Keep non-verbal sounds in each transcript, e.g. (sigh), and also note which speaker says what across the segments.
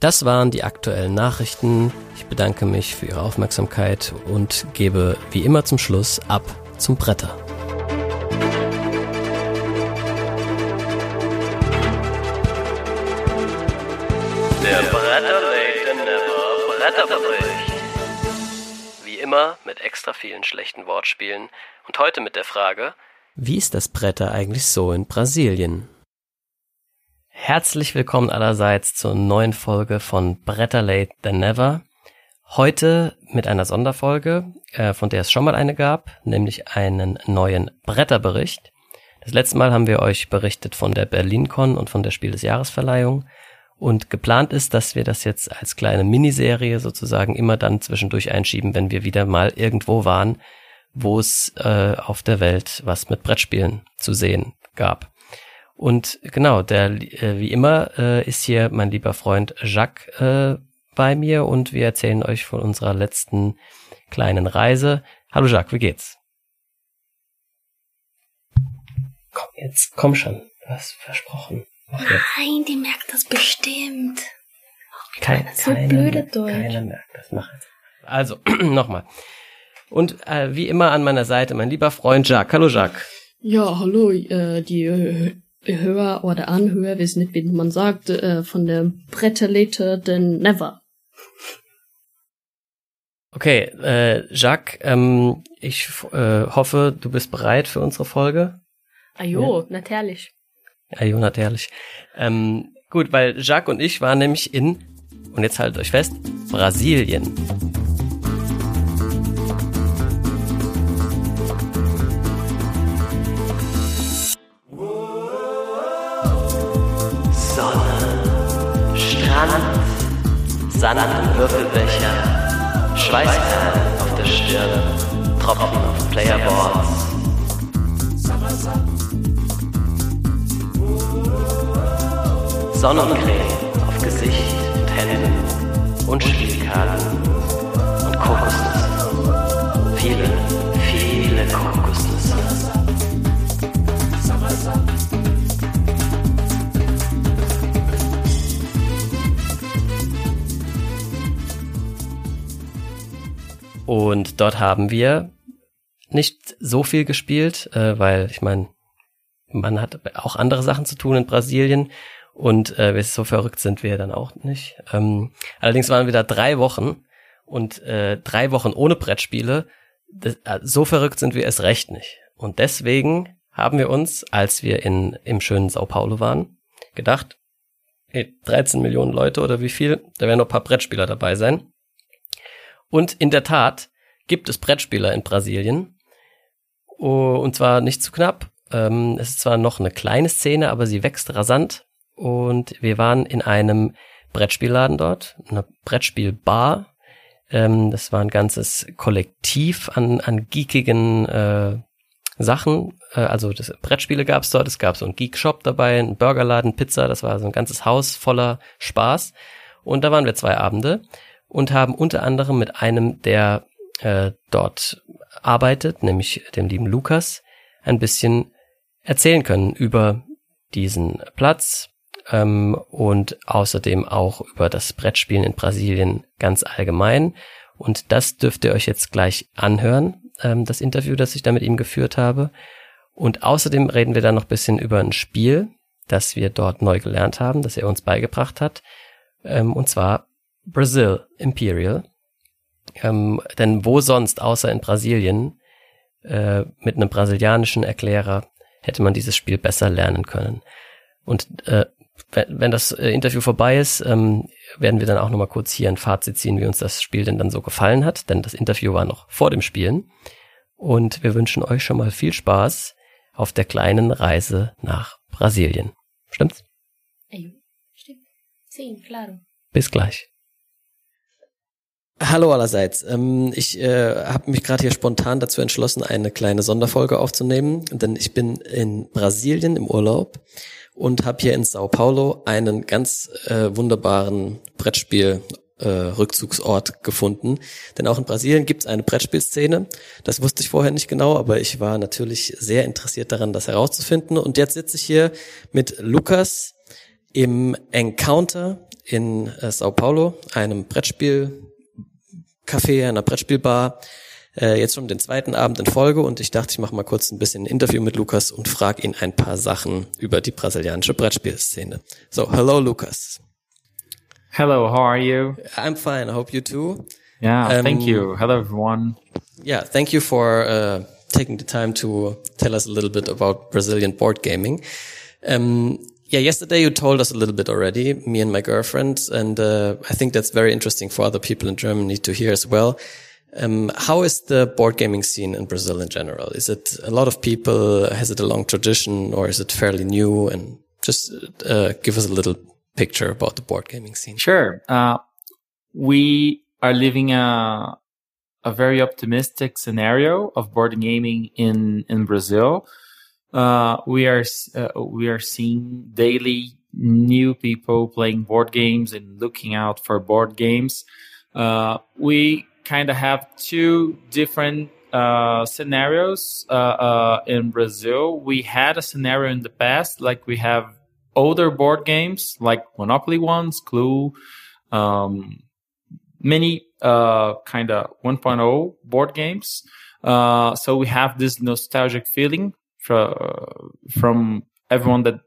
Speaker 1: Das waren die aktuellen Nachrichten. Ich bedanke mich für Ihre Aufmerksamkeit und gebe wie immer zum Schluss ab zum Bretter.
Speaker 2: Der Bretter Late Never Bretterbericht.
Speaker 1: Wie immer mit extra vielen schlechten Wortspielen und heute mit der Frage, wie ist das Bretter eigentlich so in Brasilien? Herzlich willkommen allerseits zur neuen Folge von Bretter Late Than Never. Heute mit einer Sonderfolge, äh, von der es schon mal eine gab, nämlich einen neuen Bretterbericht. Das letzte Mal haben wir euch berichtet von der BerlinCon und von der Spiel des Jahresverleihung. Und geplant ist, dass wir das jetzt als kleine Miniserie sozusagen immer dann zwischendurch einschieben, wenn wir wieder mal irgendwo waren, wo es äh, auf der Welt was mit Brettspielen zu sehen gab. Und genau, der äh, wie immer äh, ist hier mein lieber Freund Jacques äh, bei mir und wir erzählen euch von unserer letzten kleinen Reise. Hallo Jacques, wie geht's? Komm jetzt, komm schon, du hast versprochen.
Speaker 3: Nein, die merkt das bestimmt.
Speaker 1: Kein,
Speaker 3: so
Speaker 1: keiner,
Speaker 3: blöde Deutsch.
Speaker 1: Keiner merkt das. Mach jetzt. Also, (clears throat) nochmal. Und äh, wie immer an meiner Seite mein lieber Freund Jacques. Hallo Jacques.
Speaker 4: Ja, hallo, äh, die äh, Hörer oder Anhörer, wissen nicht, wie man sagt, äh, von der Bretterlete denn Never.
Speaker 1: Okay, äh, Jacques, ähm, ich äh, hoffe, du bist bereit für unsere Folge.
Speaker 4: Ajo, ja. natürlich.
Speaker 1: Ajo, natürlich. Ähm, gut, weil Jacques und ich waren nämlich in, und jetzt haltet euch fest, Brasilien.
Speaker 2: Sand Würfelbecher, Schweißperlen auf der Stirn, Tropfen auf Playerboards. Sonnencreme auf Gesicht und Händen und Spielkarten und Kokosnüsse. Viele
Speaker 1: dort haben wir nicht so viel gespielt, äh, weil ich meine, man hat auch andere Sachen zu tun in Brasilien und äh, so verrückt sind wir dann auch nicht. Ähm, allerdings waren wir da drei Wochen und äh, drei Wochen ohne Brettspiele. Das, äh, so verrückt sind wir es recht nicht. Und deswegen haben wir uns, als wir in im schönen Sao Paulo waren, gedacht, hey, 13 Millionen Leute oder wie viel, da werden noch ein paar Brettspieler dabei sein. Und in der Tat gibt es Brettspieler in Brasilien. Oh, und zwar nicht zu knapp. Ähm, es ist zwar noch eine kleine Szene, aber sie wächst rasant. Und wir waren in einem Brettspielladen dort, eine Brettspielbar. Ähm, das war ein ganzes Kollektiv an, an geekigen äh, Sachen. Äh, also das Brettspiele gab es dort. Es gab so einen Geek-Shop dabei, einen Burgerladen, Pizza. Das war so ein ganzes Haus voller Spaß. Und da waren wir zwei Abende und haben unter anderem mit einem, der äh, dort arbeitet, nämlich dem lieben Lukas, ein bisschen erzählen können über diesen Platz ähm, und außerdem auch über das Brettspielen in Brasilien ganz allgemein. Und das dürft ihr euch jetzt gleich anhören, ähm, das Interview, das ich da mit ihm geführt habe. Und außerdem reden wir dann noch bisschen über ein Spiel, das wir dort neu gelernt haben, das er uns beigebracht hat. Ähm, und zwar Brazil Imperial. Ähm, denn wo sonst, außer in Brasilien, äh, mit einem brasilianischen Erklärer, hätte man dieses Spiel besser lernen können. Und äh, wenn, das äh, Interview vorbei ist, ähm, werden wir dann auch nochmal kurz hier ein Fazit ziehen, wie uns das Spiel denn dann so gefallen hat, denn das Interview war noch vor dem Spielen. Und wir wünschen euch schon mal viel Spaß auf der kleinen Reise nach Brasilien. Stimmt's?
Speaker 3: Stimmt. Sí, claro.
Speaker 1: Bis gleich. Hallo allerseits. Ähm, ich äh, habe mich gerade hier spontan dazu entschlossen, eine kleine Sonderfolge aufzunehmen, denn ich bin in Brasilien im Urlaub und habe hier in Sao Paulo einen ganz äh, wunderbaren Brettspiel äh, Rückzugsort gefunden. Denn auch in Brasilien gibt es eine Brettspielszene. Das wusste ich vorher nicht genau, aber ich war natürlich sehr interessiert daran, das herauszufinden. Und jetzt sitze ich hier mit Lukas im Encounter in äh, Sao Paulo, einem Brettspiel-Café, einer Brettspielbar. Äh, jetzt schon den zweiten Abend in Folge und ich dachte, ich mache mal kurz ein bisschen ein Interview mit Lukas und frage ihn ein paar Sachen über die brasilianische Brettspielszene. So, hello Lukas.
Speaker 5: Hello, how are you?
Speaker 1: I'm fine. I hope you too.
Speaker 5: Yeah,
Speaker 1: Um,
Speaker 5: thank you. Hello, everyone.
Speaker 1: Yeah, thank you for uh, taking the time to tell us a little bit about Brazilian board gaming. Um, yeah, yesterday you told us a little bit already, me and my girlfriend, and uh, I think that's very interesting for other people in Germany to hear as well. Um, how is the board gaming scene in Brazil in general? Is it a lot of people? Has it a long tradition, or is it fairly new? And just uh, give us a little picture about the board gaming scene.
Speaker 5: Sure. Uh, we are living a a very optimistic scenario of board gaming in in Brazil. Uh, we are uh, we are seeing daily new people playing board games and looking out for board games. Uh, we kind of have two different uh, scenarios uh, uh, in Brazil. We had a scenario in the past, like we have older board games like Monopoly ones, Clue, um, many kind of 1.0 board games. So we have this nostalgic feeling fro- from everyone that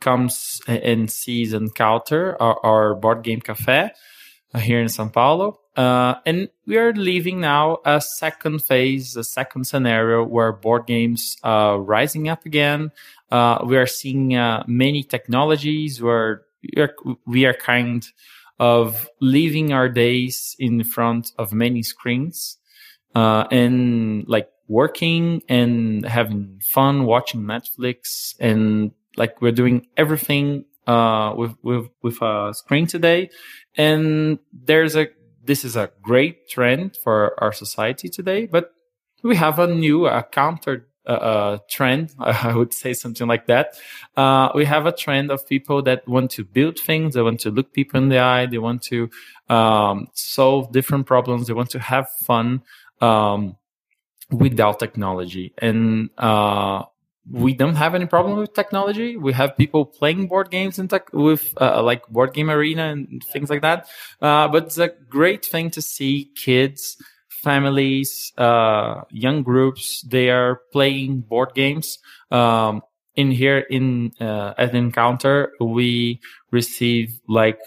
Speaker 5: comes and sees Encounter, our, our board game cafe uh, here in São Paulo. Uh, and we are living now a second phase, a second scenario where board games are rising up again. Uh, we are seeing uh, many technologies where we are, we are kind of living our days in front of many screens uh, and like working and having fun watching Netflix and like we're doing everything uh, with with with a screen today. And there's a this is a great trend for our society today, but we have a new a counter uh, uh, trend. (laughs) I would say something like that. Uh, we have a trend of people that want to build things. They want to look people in the eye. They want to um, solve different problems. They want to have fun um, without technology. And uh, we don't have any problem with technology. We have people playing board games in tech with uh, like board game arena and things like that. Uh, but it's a great thing to see kids families, uh, young groups, they are playing board games. Um, in here in uh, at the Encounter, we receive like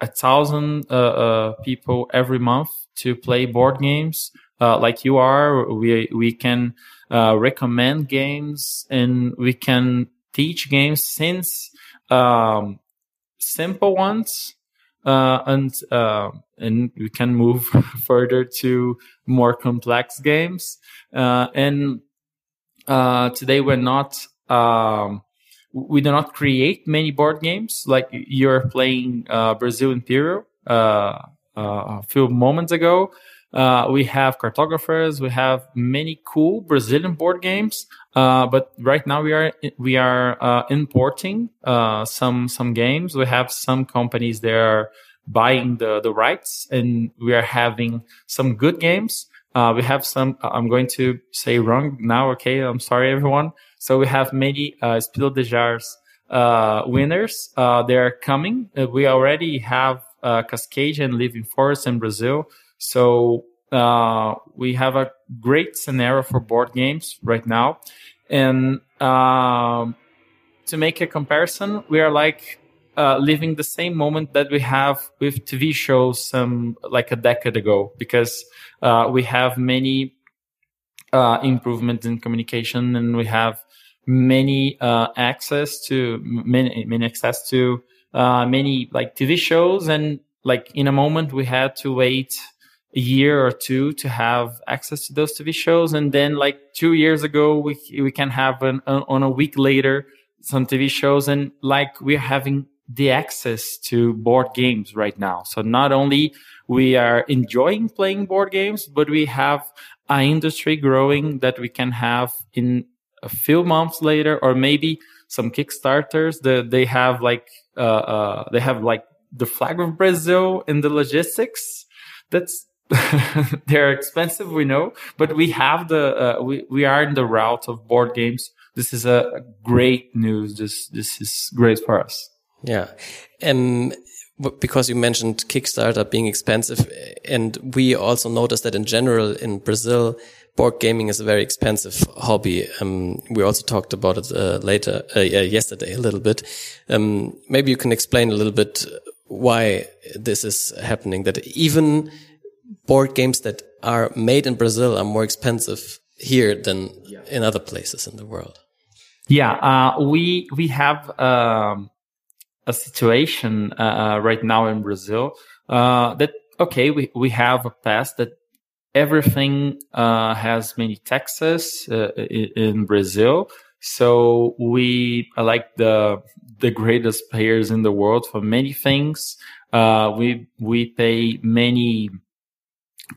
Speaker 5: a thousand uh, uh, people every month to play board games. Uh, like you are, we we can uh, recommend games and we can teach games since um, simple ones uh, and uh, and we can move (laughs) further to more complex games. Uh, and uh, today we're not um, we do not create many board games like you're playing uh, Brazil Imperial uh, a few moments ago. We have cartographers. We have many cool Brazilian board games. but right now we are we are importing some some games. We have some companies that are buying the, the rights and we are having some good games. Uh, we have some, I'm going to say wrong now. Okay. I'm sorry, everyone. So we have many, uh, Spiel des Jahres, uh, winners. Uh, they're coming. Uh, we already have, uh, Cascade and Living Forest in Brazil. So, uh, we have a great scenario for board games right now. And, um, to make a comparison, we are like uh, living the same moment that we have with TV shows some like a decade ago because uh, we have many uh, improvements in communication and we have many uh, access to many, many access to uh, many like TV shows and like in a moment we had to wait a year or two to have access to those TV shows and then like two years ago we we can have an, on a week later some TV shows and like we're having the access to board games right now. So not only we are enjoying playing board games, but we have an industry growing that we can have in a few months later, or maybe some Kickstarters that they have like, uh, uh, they have like the flag of Brazil in the logistics. That's, (laughs) they're expensive, we know, but we have the, uh, we, we are in the route of board games. This is a great news. This, this is great for us.
Speaker 1: Yeah. Um, because you mentioned Kickstarter being expensive, and we also noticed that in general in Brazil, board gaming is a very expensive hobby. Um, we also talked about it uh, later, uh, yesterday a little bit. Um, maybe you can explain a little bit why this is happening. That even board games that are made in Brazil are more expensive here than in other places in the world.
Speaker 5: Yeah, uh, we we have um, a situation uh, uh, right now in Brazil uh, that okay, we we have a past that everything uh, has many taxes uh, in, in Brazil. So we are like the the greatest players in the world for many things. Uh, we we pay many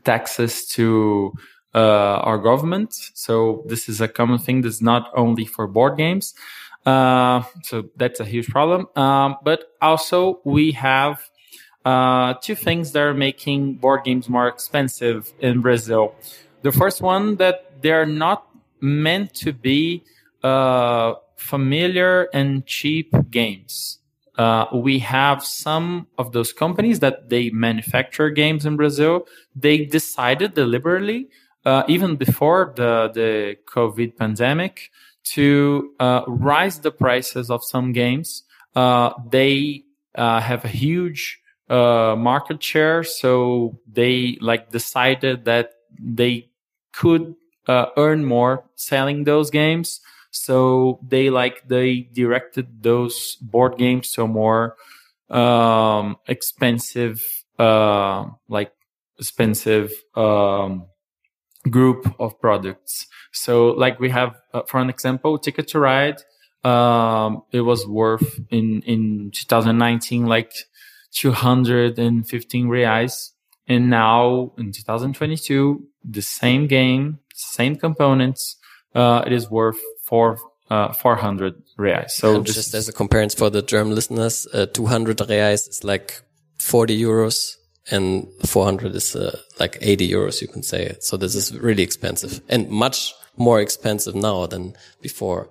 Speaker 5: taxes to uh, our government. So this is a common thing. That's not only for board games. Uh, so that's a huge problem. Um, but also we have uh, two things that are making board games more expensive in Brazil. The first one that they're not meant to be uh, familiar and cheap games. Uh, we have some of those companies that they manufacture games in Brazil. They decided deliberately, uh, even before the the COVID pandemic, to uh, rise the prices of some games. Uh, they uh, have a huge market share, so they like decided that they could earn more selling those games. So they like they directed those board games to a more um, expensive, uh, like expensive um, group of products. So like we have, uh, for an example, Ticket to Ride. Um, it was worth in in 2019 like 215 reais, and now in 2022 the same game, same components, uh, it is worth four uh, 400 reais. So
Speaker 1: just as a comparison for the German listeners, uh, 200 reais is like 40 euros and 400 is uh, like 80 euros, you can say. So this is really expensive and much more expensive now than before.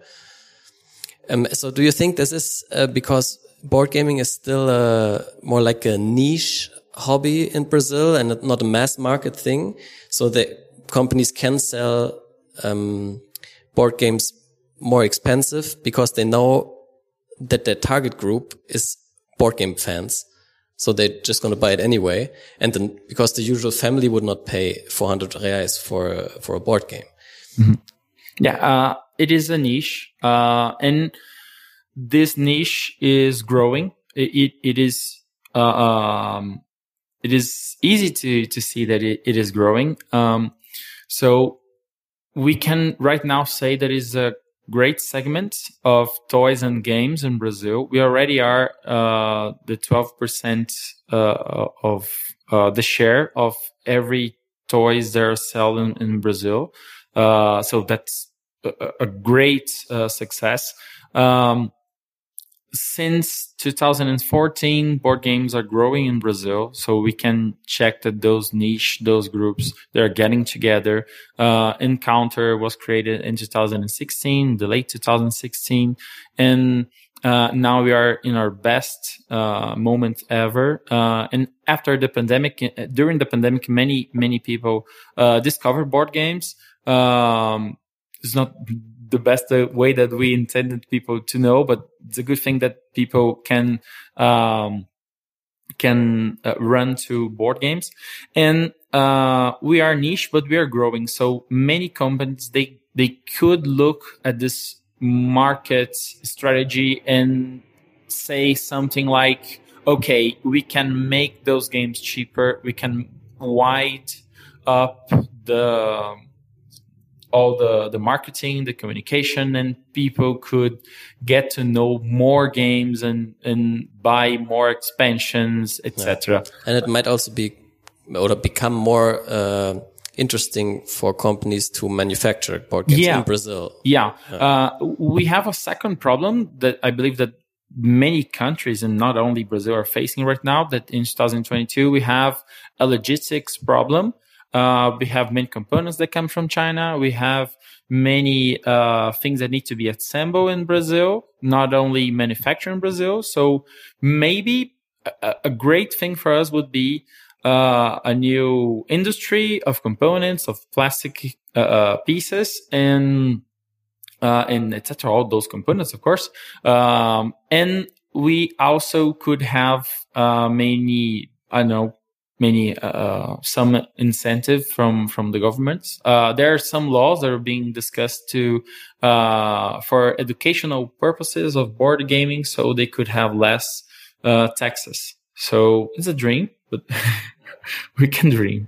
Speaker 1: Um, so do you think this is uh, because board gaming is still uh, more like a niche hobby in Brazil and not a mass market thing? So the companies can sell um, board games more expensive because they know that their target group is board game fans. So they're just going to buy it anyway. And then because the usual family would not pay 400 reais for, for a board game.
Speaker 5: Yeah, uh, it is a niche, uh, and this niche is growing. It it, it is uh, um, it is easy to to see that it, it is growing. Um, so we can right now say that is a great segment of toys and games in Brazil. We already are uh, the twelve percent uh, of uh, the share of every toys that are selling in Brazil. Uh, so that's a, a great uh, success. Um, since 2014, board games are growing in Brazil. So we can check that those niche, those groups, they're getting together. Uh, Encounter was created in 2016, the late 2016. And uh, now we are in our best uh, moment ever. Uh, and after the pandemic, uh, during the pandemic, many many people uh, discovered board games. Um, it's not the best uh, way that we intended people to know, but it's a good thing that people can um, can uh, run to board games. And uh, we are niche, but we are growing. So many companies they they could look at this market strategy and say something like, okay, we can make those games cheaper. We can wide up the all the the marketing, the communication, and people could get to know more games and and buy more expansions, etc.
Speaker 1: And it might also be or become more uh, interesting for companies to manufacture board games
Speaker 5: Yeah.
Speaker 1: in Brazil.
Speaker 5: Yeah, uh, we have a second problem that I believe that many countries and not only Brazil are facing right now. That in 2022 we have a logistics problem. Uh, we have many components that come from China. We have many uh, things that need to be assembled in Brazil, not only manufactured in Brazil. So maybe a, a great thing for us would be uh, a new industry of components of plastic uh, uh pieces and uh, and etc. All those components, of course, um, and we also could have many I don't know many uh, some incentive from from the government. Uh, there are some laws that are being discussed to uh, for educational purposes of board gaming, so they could have less uh, taxes. So it's a dream, but (laughs) we can dream.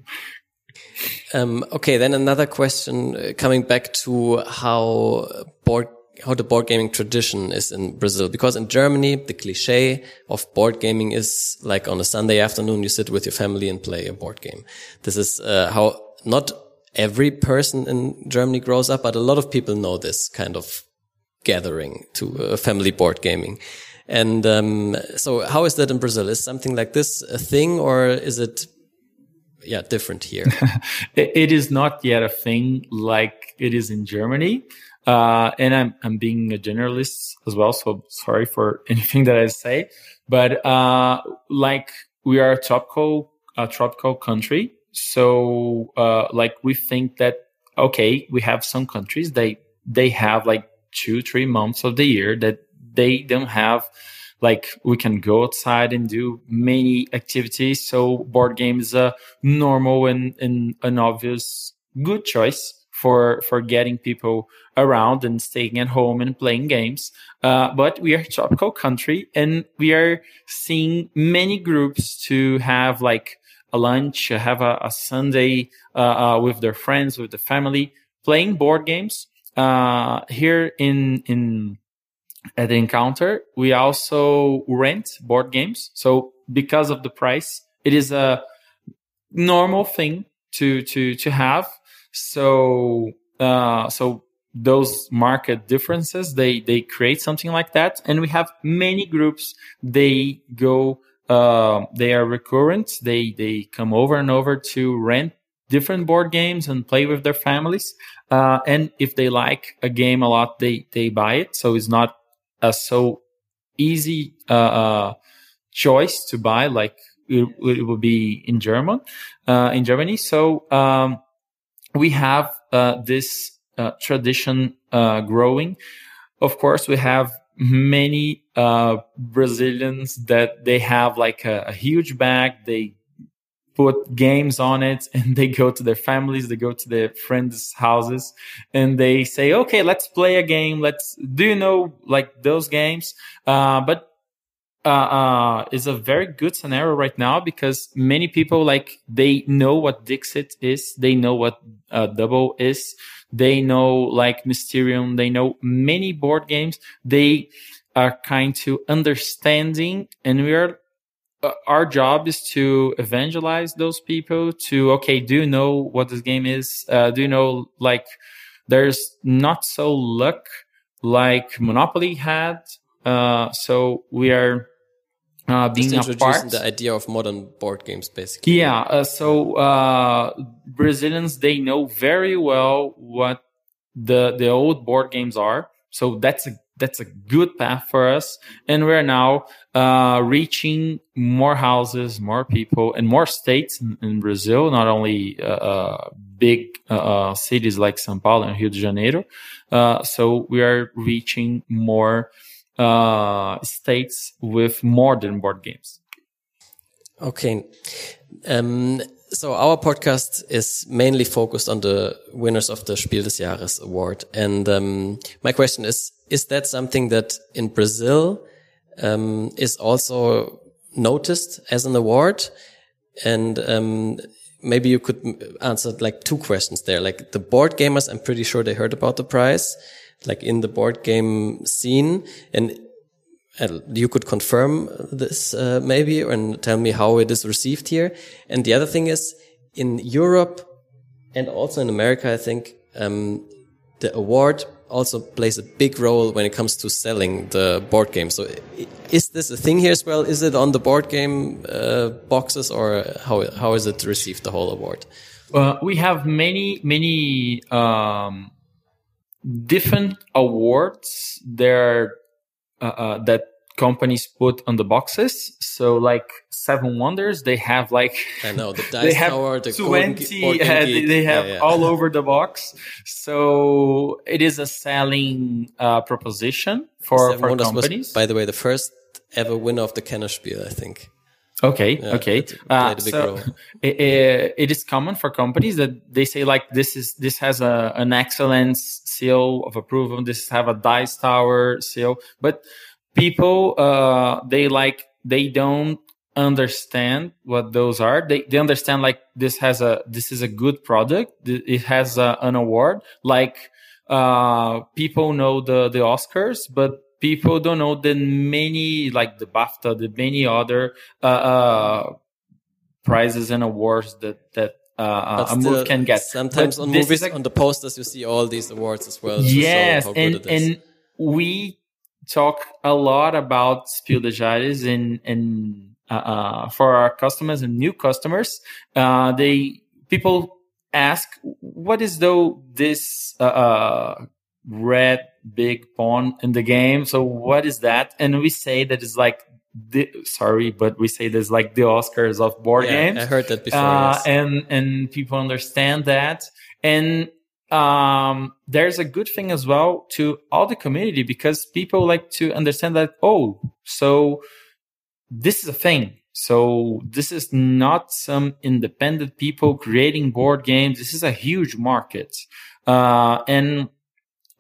Speaker 1: Um, okay, then another question uh, coming back to how board how the board gaming tradition is in Brazil. Because in Germany, the cliche of board gaming is like on a Sunday afternoon, you sit with your family and play a board game. This is uh, how not every person in Germany grows up, but a lot of people know this kind of gathering to uh, family board gaming. And um, so, how is that in Brazil? Is something like this a thing, or is it, yeah, different here? (laughs)
Speaker 5: it is not yet a thing like it is in Germany. Uh, and I'm, I'm being a generalist as well. So sorry for (laughs) anything that I say, but, uh, like we are a tropical, a tropical country. So, uh, like we think that, okay, we have some countries, they, they have like two, three months of the year that they don't have like we can go outside and do many activities. So board game is a normal and, and an obvious good choice for for getting people around and staying at home and playing games. Uh, but we are a tropical country, and we are seeing many groups to have like a lunch, have a, a Sunday uh, uh, with their friends, with the family, playing board games. Uh, here in in at the encounter, we also rent board games. So because of the price, it is a normal thing to to to have so uh, so those market differences they they create something like that, and we have many groups. They go. Uh, they are recurrent. They they come over and over to rent different board games and play with their families. Uh, and if they like a game a lot, they they buy it. So it's not a so easy uh, uh choice to buy like it, it would be in German uh, in Germany. So um, we have uh, this uh, tradition uh, growing. Of course, we have many uh, Brazilians that they have like a, a, huge bag. They put games on it (laughs) and they go to their families, they go to their friends' houses and they say, okay, let's play a game. Let's, do you know like those games? Uh, but uh, uh, is a very good scenario right now because many people like they know what Dixit is, they know what uh, Dobble is, they know like Mysterium, they know many board games. They are kind to understanding, and we are. Uh, our job is to evangelize those people to okay do you know what this game is uh, do you know like there's not so luck like monopoly had uh, so we are uh, being
Speaker 1: Just
Speaker 5: introducing
Speaker 1: the idea of modern board games, basically.
Speaker 5: Yeah. Uh, so uh, Brazilians they know very well what the the old board games are. So that's a that's a good path for us, and we're now uh, reaching more houses, more people, and more states in, in Brazil. Not only uh, uh, big cities like São Paulo and Rio de Janeiro. so we are reaching more uh, states with modern board games.
Speaker 1: Okay. Um, so our podcast is mainly focused on the winners of the Spiel des Jahres award. And um, my question is, is that something that in Brazil um, is also noticed as an award? And um, maybe you could answer like two questions there. Like the board gamers, I'm pretty sure they heard about the prize like in the board game scene and uh, you could confirm this uh, maybe and tell me how it is received here. And the other thing is in europe and also in america i think um, the award also plays a big role when it comes to selling the board game. So is this a thing here as well? Is it on the board game uh, boxes or how, how is it received the whole award?
Speaker 5: Uh, we have many many um, different awards there uh, uh, that companies put on the boxes. So like Seven Wonders, they have like
Speaker 1: I know the (laughs)
Speaker 5: they
Speaker 1: dice
Speaker 5: have
Speaker 1: tower, the golden ge-
Speaker 5: 20
Speaker 1: board game
Speaker 5: uh, they- they have
Speaker 1: Yeah, yeah.
Speaker 5: all over the box so it is a selling uh, proposition for,
Speaker 1: Seven
Speaker 5: for
Speaker 1: Wonders
Speaker 5: companies
Speaker 1: was, by the way, the first ever winner of the Kenner Spiel, I think.
Speaker 5: Okay
Speaker 1: Yeah,
Speaker 5: okay.
Speaker 1: it
Speaker 5: uh,
Speaker 1: a big
Speaker 5: so (laughs) it, it- it is common for companies that they say like this is this has a an excellence seal of approval. This have a dice tower seal but people uh they like they don't understand what those are. They they understand like this has a this is a good product. It has a, an award. Like uh people know the the oscars but people don't know that many like the bafta the many other uh, uh prizes and awards that that uh, a
Speaker 1: still,
Speaker 5: movie can get
Speaker 1: Sometimes
Speaker 5: But
Speaker 1: on movies,
Speaker 5: a-
Speaker 1: on the posters, you see all these awards as well.
Speaker 5: yes and and we talk a lot about Spiel des Jahres and and uh, uh, for our customers and new customers uh, they people ask what is though this uh, uh, red big pawn in the game. So what is that? And we say that it's like the, sorry but we say there's like the oscars of board
Speaker 1: yeah,
Speaker 5: games.
Speaker 1: I heard that before.
Speaker 5: uh,
Speaker 1: yes.
Speaker 5: and and people understand that. And um, there's a good thing as well to all the community because people like to understand that oh so this is a thing. So this is not some independent people creating board games. This is a huge market. Uh, and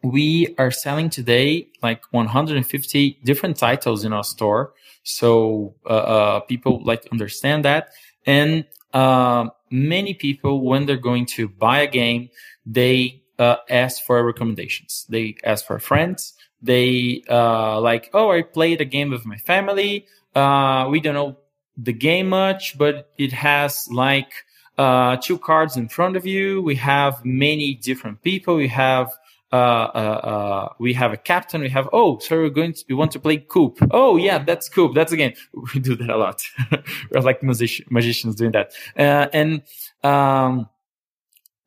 Speaker 5: we are selling today like 150 different titles in our store. So uh, uh, people like understand that. And uh, many people when they're going to buy a game they uh, ask for recommendations. They ask for friends. They uh, like oh i played a game with my family. Uh, we don't know the game much but it has like uh, two cards in front of you. We have many different people. We have we have a captain. We have oh, so we're going to we want to play Coop. Oh yeah, that's Coop. That's a game. (laughs) We do that a lot. (laughs) we're like music- magicians doing that. Uh, and um,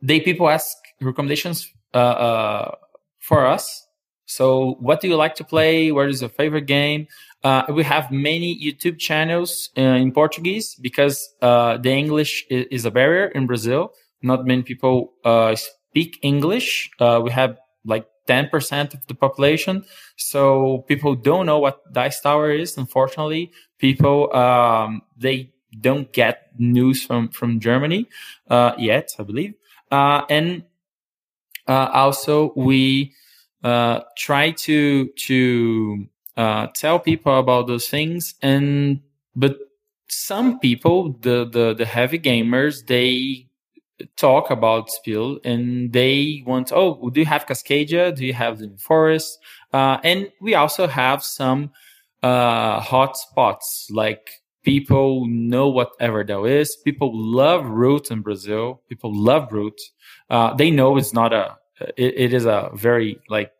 Speaker 5: they people ask recommendations uh, uh, for us. So what do you like to play? What is your favorite game? Uh, we have many YouTube channels uh, in Portuguese because uh, the English is, is a barrier in Brazil. Not many people uh, speak English. Uh, we have like 10% of the population. So people don't know what Dice Tower is. Unfortunately, people, um, they don't get news from, from Germany, uh, yet, I believe. Uh, and, uh, also we, uh, try to, to, uh, tell people about those things. And, but some people, the, the, the heavy gamers, they talk about Spiel and they want, oh, do you have Cascadia? Do you have the Forest? Uh, and we also have some uh, hot spots like people know what Everdell is. People love Root in Brazil. People love Root. Uh, they know it's not a, it, it is a very like,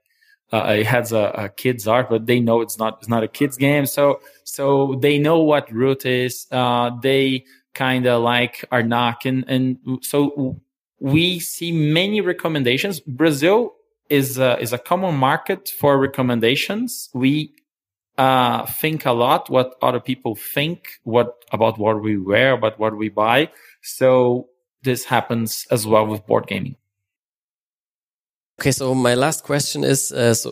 Speaker 5: uh, it has a, a kid's art, but they know it's not, it's not a kid's game. So, so they know what Root is. Uh, they, kind of like Arnak. And, and so we see many recommendations. Brazil is a, is a common market for recommendations. We uh, think a lot what other people think, what about what we wear, about what we buy. So this happens as well with board gaming.
Speaker 1: Okay, so my last question is uh, so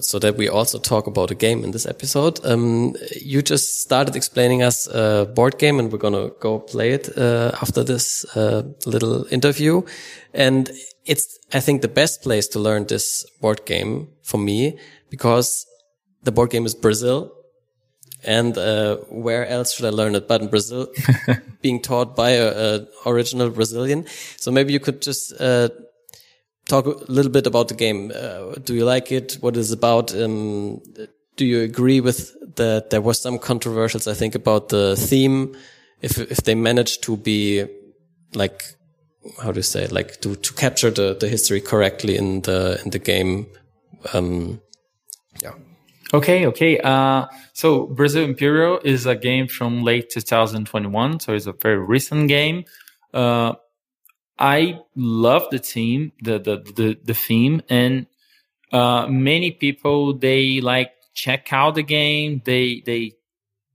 Speaker 1: so that we also talk about a game in this episode. Um, you just started explaining us a board game, and we're gonna go play it uh, after this uh, little interview. And it's I think the best place to learn this board game for me because the board game is Brazil. And uh, where else should I learn it but in Brazil, (laughs) being taught by a, a original Brazilian? So maybe you could just uh, talk a little bit about the game. Uh, do you like it? What is about? Um, do you agree with that? There was some controversials, I think, about the theme. If if they managed to be like how do you say it? like to to capture the the history correctly in the in the game. Um, yeah.
Speaker 5: Okay, okay. Uh, so Brazil Imperial is a game from late 2021, so it's a very recent game. Uh, I love the team, the the the, the theme, and uh, many people they like check out the game. They they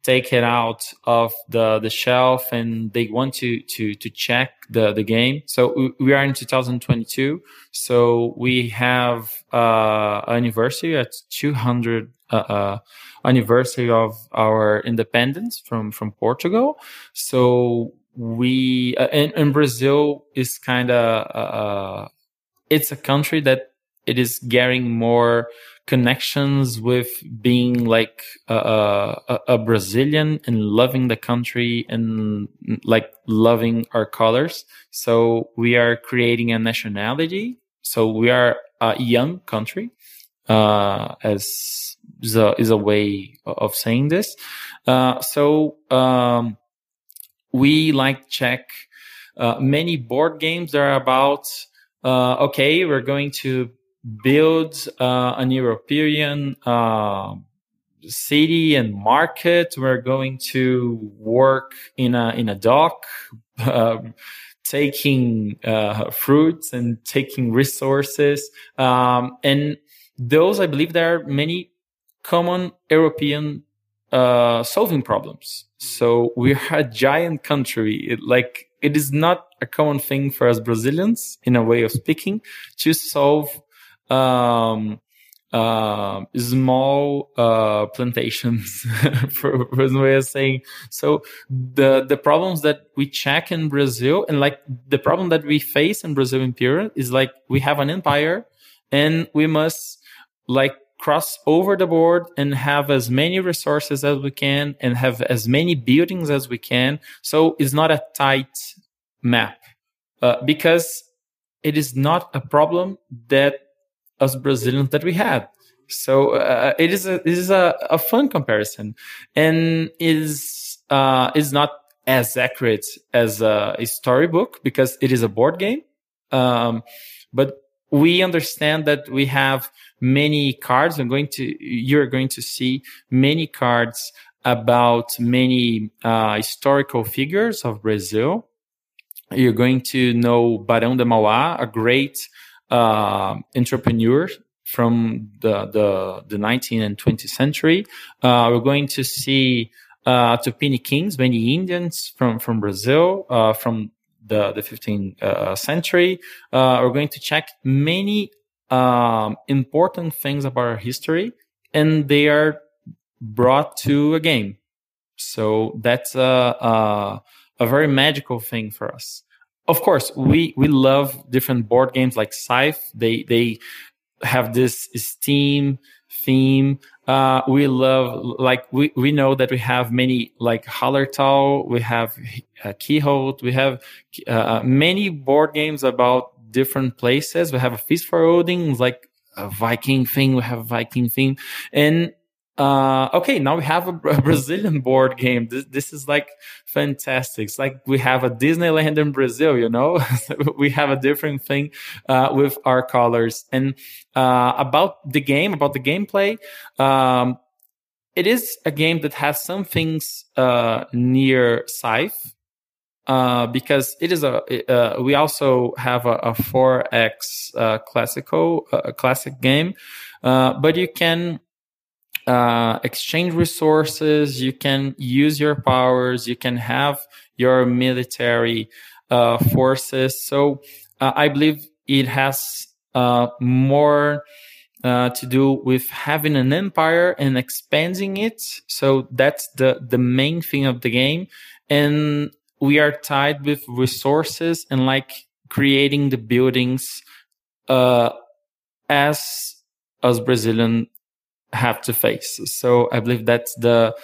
Speaker 5: take it out of the the shelf and they want to to to check the the game. So we, are in 2022. So we have uh anniversary at 200 uh, uh anniversary of our independence from from Portugal. So we uh, and, and Brazil is kind of uh, uh, it's a country that it is getting more connections with being like a, a, Brazilian and loving the country and like loving our colors. So we are creating a nationality. So we are a young country, uh, as is a, is a way of saying this. Uh, so, um, we like check, uh, many board games are about, uh, okay, we're going to build uh, an European uh, city and market. We're going to work in a in a dock, uh, taking uh, fruits and taking resources. Um, and those, I believe, there are many common European uh, solving problems. So we're a giant country. It, like it is not a common thing for us Brazilians, in a way of speaking, to solve um, uh, small uh, plantations, (laughs) for, for the way of saying. So the the problems that we check in Brazil, and like the problem that we face in Brazil in period is like we have an empire, and we must like cross over the board and have as many resources as we can and have as many buildings as we can. So it's not a tight map uh, because it is not a problem that us Brazilians that we had. So uh, it is a it is a, a fun comparison, and is uh, is not as accurate as a, a storybook because it is a board game. Um, but we understand that we have many cards. I'm going to you're going to see many cards about many uh, historical figures of Brazil. You're going to know Barão de Mauá, a great uh, entrepreneur from the, the, the 19th and 20th century. Uh, we're going to see uh, Tupiniquins, many Indians from, from Brazil, uh, from the, the 15th uh, century. Uh, we're going to check many um, important things about our history, and they are brought to a game. So that's a, a, a very magical thing for us of course we we love different board games like scythe they they have this steam theme uh we love like we we know that we have many like hallertau we have uh, Quixote we have uh, many board games about different places. We have a feast for odin like a viking thing we have a viking theme. And uh, okay, now we have a, (laughs) Brazilian board game. This, this, is like fantastic. It's like we have a Disneyland in Brazil, you know, (laughs) we have a different thing, uh, with our colors and, uh, about the game, about the gameplay. Um, it is a game that has some things, uh, near Scythe. Uh, because it is a, we also have a, a 4X, uh, classical, classic game. Uh, but you can, uh, exchange resources, you can use your powers, you can have your military uh, forces. So uh, I believe it has uh, more uh, to do with having an empire and expanding it. So that's the the main thing of the game, and we are tied with resources and like creating the buildings uh, as as Brazilian have to face. So I believe that's the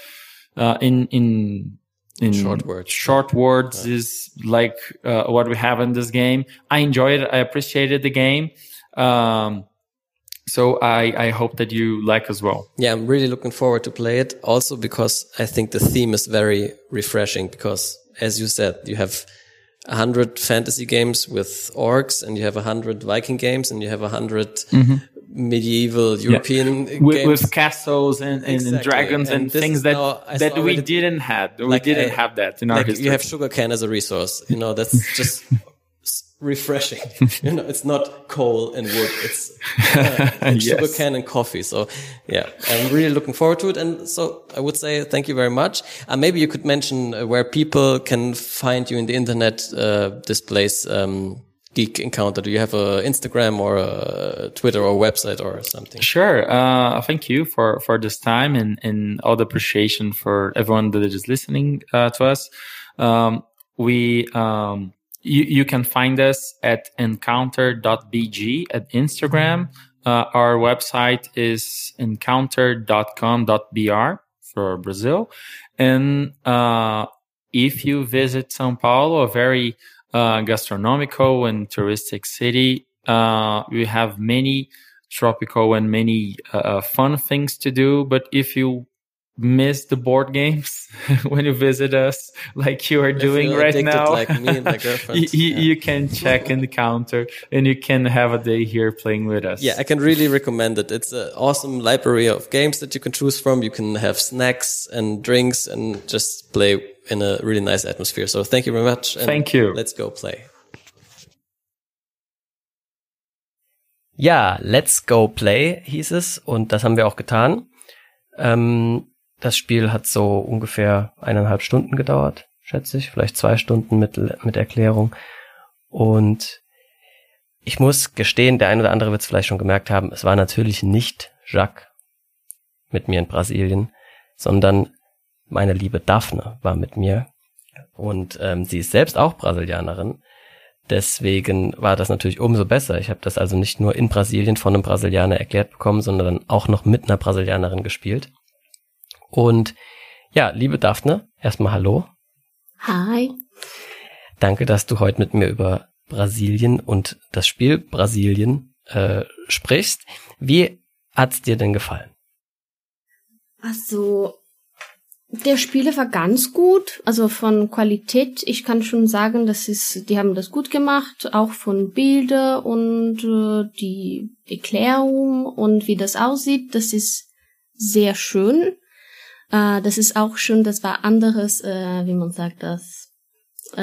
Speaker 5: uh, in in in
Speaker 1: short words.
Speaker 5: Short words yeah. is like uh, what we have in this game. I enjoyed it. I appreciated the game. Um, so I, I hope that you like as well.
Speaker 1: Yeah, I'm really looking forward to play it. Also because I think the theme is very refreshing. Because as you said, you have a hundred fantasy games with orcs, and you have a hundred Viking games, and you have a 100 mm -hmm medieval European
Speaker 5: yeah. with, with, castles and, and, exactly. and dragons and, and things that that we didn't have. We like didn't have that in our
Speaker 1: like
Speaker 5: history.
Speaker 1: You have sugar cane as a resource. You know, that's (laughs) just refreshing. (laughs) you know, it's not coal and wood. It's (laughs) uh,
Speaker 5: Yes.
Speaker 1: sugarcane and coffee. So yeah, I'm really looking forward to it. And so I would say thank you very much. Uh, maybe you could mention uh, where people can find you in the internet. Uh, this place, um, Geek Encounter. Do you have a Instagram or a Twitter or website or something?
Speaker 5: Sure. Uh, thank you for, for this time and, and all the appreciation for everyone that is listening uh, to us. Um, we, um, you, you can find us at encounter.bg at Instagram. Uh, our website is encounter.com.br for Brazil. And, uh, if you visit São Paulo, a very, uh, gastronomical and touristic city, uh, we have many tropical and many uh, fun things to do. But if you miss the board games (laughs) when you visit us, like you are
Speaker 1: If
Speaker 5: doing
Speaker 1: you're
Speaker 5: right now,
Speaker 1: like me and my girlfriend, (laughs)
Speaker 5: you, you,
Speaker 1: yeah.
Speaker 5: you can check in the counter and you can have a day here playing with us.
Speaker 1: Yeah, I can really recommend it. It's an awesome library of games that you can choose from. You can have snacks and drinks and just play in a really nice atmosphere. So thank you very much. And
Speaker 5: Thank you.
Speaker 1: Let's go play. Ja, Let's Go Play hieß es und das haben wir auch getan. Ähm, das Spiel hat so ungefähr eineinhalb Stunden gedauert, schätze ich, vielleicht zwei Stunden mit, mit Erklärung. Und ich muss gestehen, der eine oder andere wird es vielleicht schon gemerkt haben, es war natürlich nicht Jacques mit mir in Brasilien, sondern meine liebe Daphne war mit mir. Und ähm, sie ist selbst auch Brasilianerin. Deswegen war das natürlich umso besser. Ich habe das also nicht nur in Brasilien von einem Brasilianer erklärt bekommen, sondern auch noch mit einer Brasilianerin gespielt. Und ja, liebe Daphne, erstmal hallo.
Speaker 4: Hi.
Speaker 1: Danke, dass du heute mit mir über Brasilien und das Spiel Brasilien äh, sprichst. Wie hat's dir denn gefallen?
Speaker 4: Also, der Spieler war ganz gut, also von Qualität. Ich kann schon sagen, das ist, die haben das gut gemacht, auch von Bilder und äh, die Erklärung und wie das aussieht. Das ist sehr schön. Äh, das ist auch schön, das war anderes, äh, wie man sagt das. Äh,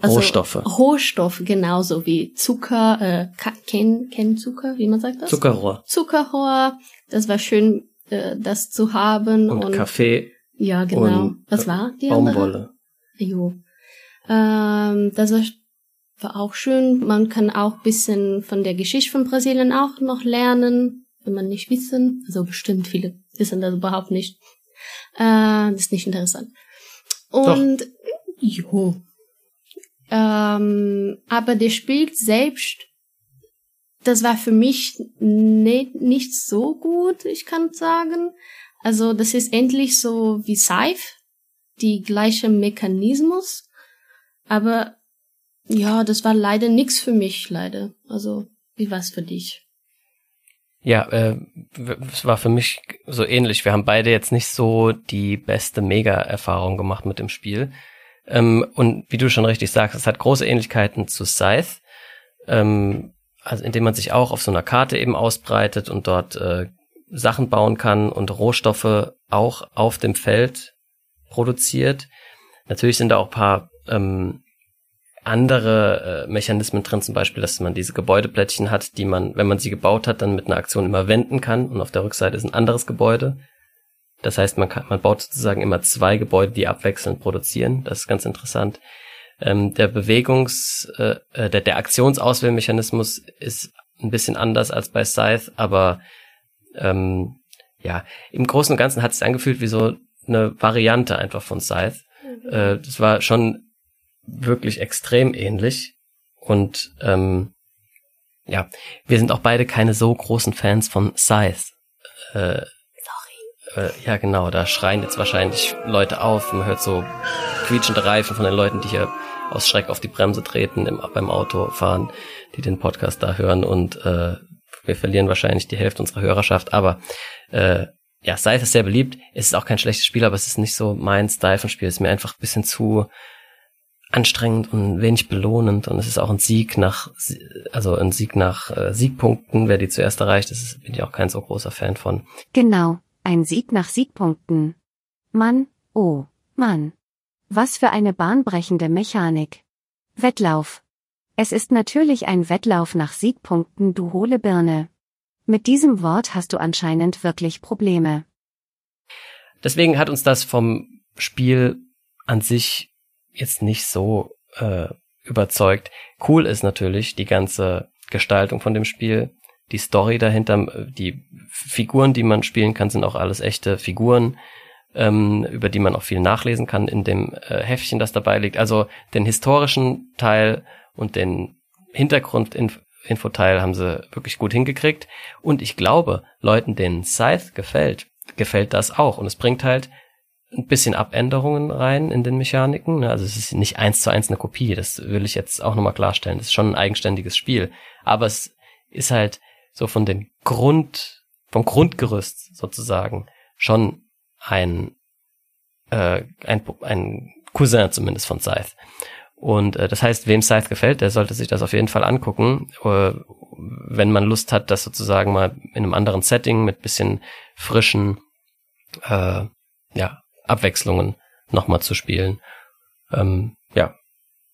Speaker 4: also
Speaker 1: Rohstoffe.
Speaker 4: Rohstoffe, genauso wie Zucker, äh, Ka- Ken, Kennzucker, wie man sagt das?
Speaker 1: Zuckerrohr
Speaker 4: Zuckerrohr. Das war schön, äh, das zu haben.
Speaker 1: und, Kaffee,
Speaker 4: Ja, genau.
Speaker 1: und,
Speaker 4: Was
Speaker 1: äh,
Speaker 4: war die andere?
Speaker 1: Baumwolle.
Speaker 4: Jo. Ähm, das war, war auch schön. Man kann auch bisschen von der Geschichte von Brasilien auch noch lernen, wenn man nicht wissen. Also bestimmt viele wissen das überhaupt nicht. Äh, das ist nicht interessant. Und jo. Ähm, aber der Spiel selbst, das war für mich nicht, nicht so gut, ich kann sagen. Also das ist endlich so wie Scythe, die gleiche Mechanismus, aber ja, das war leider nix für mich, leider. Also wie war's für dich?
Speaker 1: Ja, äh, es war für mich so ähnlich. Wir haben beide jetzt nicht so die beste Mega-Erfahrung gemacht mit dem Spiel. Ähm, und wie du schon richtig sagst, es hat große Ähnlichkeiten zu Scythe, ähm, also indem man sich auch auf so einer Karte eben ausbreitet und dort äh, Sachen bauen kann und Rohstoffe auch auf dem Feld produziert. Natürlich sind da auch paar ähm, andere äh, Mechanismen drin, zum Beispiel, dass man diese Gebäudeplättchen hat, die man, wenn man sie gebaut hat, dann mit einer Aktion immer wenden kann und auf der Rückseite ist ein anderes Gebäude. Das heißt, man kann, man baut sozusagen immer zwei Gebäude, die abwechselnd produzieren. Das ist ganz interessant. Ähm, der Bewegungs, äh, äh, der, der Aktionsauswählmechanismus ist ein bisschen anders als bei Scythe, aber ähm, ja, im Großen und Ganzen hat es sich angefühlt wie so eine Variante einfach von Scythe. Äh, das war schon wirklich extrem ähnlich. Und ähm, ja, wir sind auch beide keine so großen Fans von Scythe. Äh, Sorry. Äh, ja, genau, da schreien jetzt wahrscheinlich Leute auf. Man hört so quietschende Reifen von den Leuten, die hier aus Schreck auf die Bremse treten im, beim Autofahren, die den Podcast da hören und äh, wir verlieren wahrscheinlich die Hälfte unserer Hörerschaft, aber äh, ja, Scythe ist sehr beliebt. Es ist auch kein schlechtes Spiel, aber es ist nicht so mein Style von Spiel. Es ist mir einfach ein bisschen zu anstrengend und wenig belohnend und es ist auch ein Sieg nach, also ein Sieg nach äh, Siegpunkten, wer die zuerst erreicht, das ist, bin ich auch kein so großer Fan von.
Speaker 6: Genau, ein Sieg nach Siegpunkten. Mann, oh, Mann. Was für eine bahnbrechende Mechanik. Wettlauf. Es ist natürlich ein Wettlauf nach Siegpunkten, du hohle Birne. Mit diesem Wort hast du anscheinend wirklich Probleme.
Speaker 1: Deswegen hat uns das vom Spiel an sich jetzt nicht so äh, überzeugt. Cool ist natürlich die ganze Gestaltung von dem Spiel. Die Story dahinter, die Figuren, die man spielen kann, sind auch alles echte Figuren, ähm, über die man auch viel nachlesen kann in dem äh, Heftchen, das dabei liegt. Also den historischen Teil und den Hintergrundinfoteil haben sie wirklich gut hingekriegt. Und ich glaube, Leuten, denen Scythe gefällt, gefällt das auch. Und es bringt halt ein bisschen Abänderungen rein in den Mechaniken. ne? Also es ist nicht eins zu eins eine Kopie. Das will ich jetzt auch nochmal klarstellen. Das ist schon ein eigenständiges Spiel. Aber es ist halt so von den Grund, vom Grundgerüst sozusagen schon ein, äh, ein, ein Cousin zumindest von Scythe. Und äh, das heißt, wem Scythe gefällt, der sollte sich das auf jeden Fall angucken, äh, wenn man Lust hat, das sozusagen mal in einem anderen Setting mit bisschen frischen äh, ja, Abwechslungen nochmal zu spielen. Ähm, ja,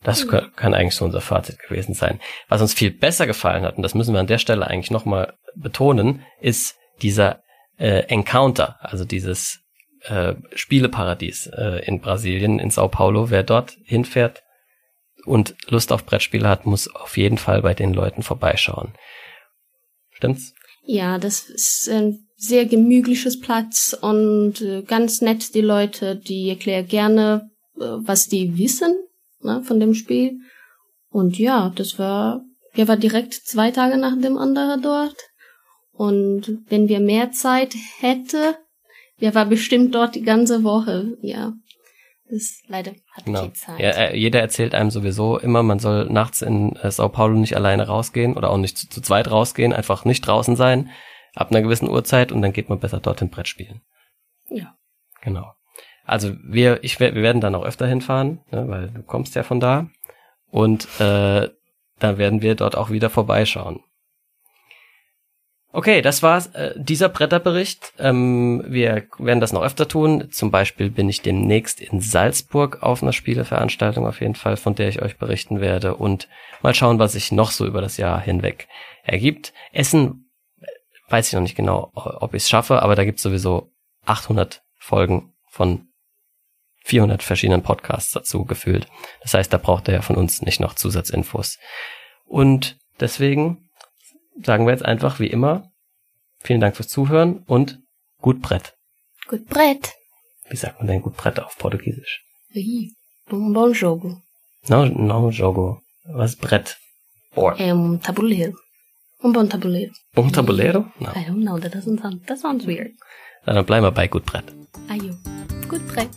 Speaker 1: das kann, kann eigentlich so unser Fazit gewesen sein. Was uns viel besser gefallen hat, und das müssen wir an der Stelle eigentlich nochmal betonen, ist dieser äh, Encounter, also dieses äh, Spieleparadies äh, in Brasilien, in Sao Paulo. Wer dort hinfährt und Lust auf Brettspiele hat, muss auf jeden Fall bei den Leuten vorbeischauen. Stimmt's?
Speaker 4: Ja, das ist ein sehr gemütliches Platz und äh, ganz nett die Leute, die erklären gerne, äh, was die wissen ne, von dem Spiel. Und ja, das war, wir war direkt zwei Tage nach dem anderen dort. Und wenn wir mehr Zeit hätte, wir war bestimmt dort die ganze Woche. Ja, das leider hat
Speaker 1: Genau.
Speaker 4: die Zeit.
Speaker 1: Ja, äh, jeder erzählt einem sowieso immer, man soll nachts in Sao Paulo nicht alleine rausgehen oder auch nicht zu, zu zweit rausgehen, einfach nicht draußen sein, ab einer gewissen Uhrzeit und dann geht man besser dorthin Brett spielen.
Speaker 4: Ja.
Speaker 1: Genau. Also wir, ich, wir werden dann auch öfter hinfahren, ne, weil du kommst ja von da und äh, dann werden wir dort auch wieder vorbeischauen. Okay, das war äh, dieser Bretterbericht. Ähm, wir werden das noch öfter tun. Zum Beispiel bin ich demnächst in Salzburg auf einer Spieleveranstaltung auf jeden Fall, von der ich euch berichten werde und mal schauen, was sich noch so über das Jahr hinweg ergibt. Essen weiß ich noch nicht genau, ob ich es schaffe, aber da gibt es sowieso 800 Folgen von 400 verschiedenen Podcasts dazu gefühlt. Das heißt, da braucht er ja von uns nicht noch Zusatzinfos. Und deswegen sagen wir jetzt einfach wie immer, vielen Dank fürs Zuhören und gut Brett.
Speaker 4: Gut Brett.
Speaker 1: Wie sagt man denn gut Brett auf Portugiesisch?
Speaker 4: Ih, um bom jogo.
Speaker 1: No, no jogo. Was Brett? Board.
Speaker 4: É um tabuleiro. Um bom tabuleiro.
Speaker 1: Um tabuleiro? No.
Speaker 4: I don't know, that doesn't sound, that sounds weird.
Speaker 1: Dann bleiben wir bei gut Brett.
Speaker 4: Ayo. Gut Brett.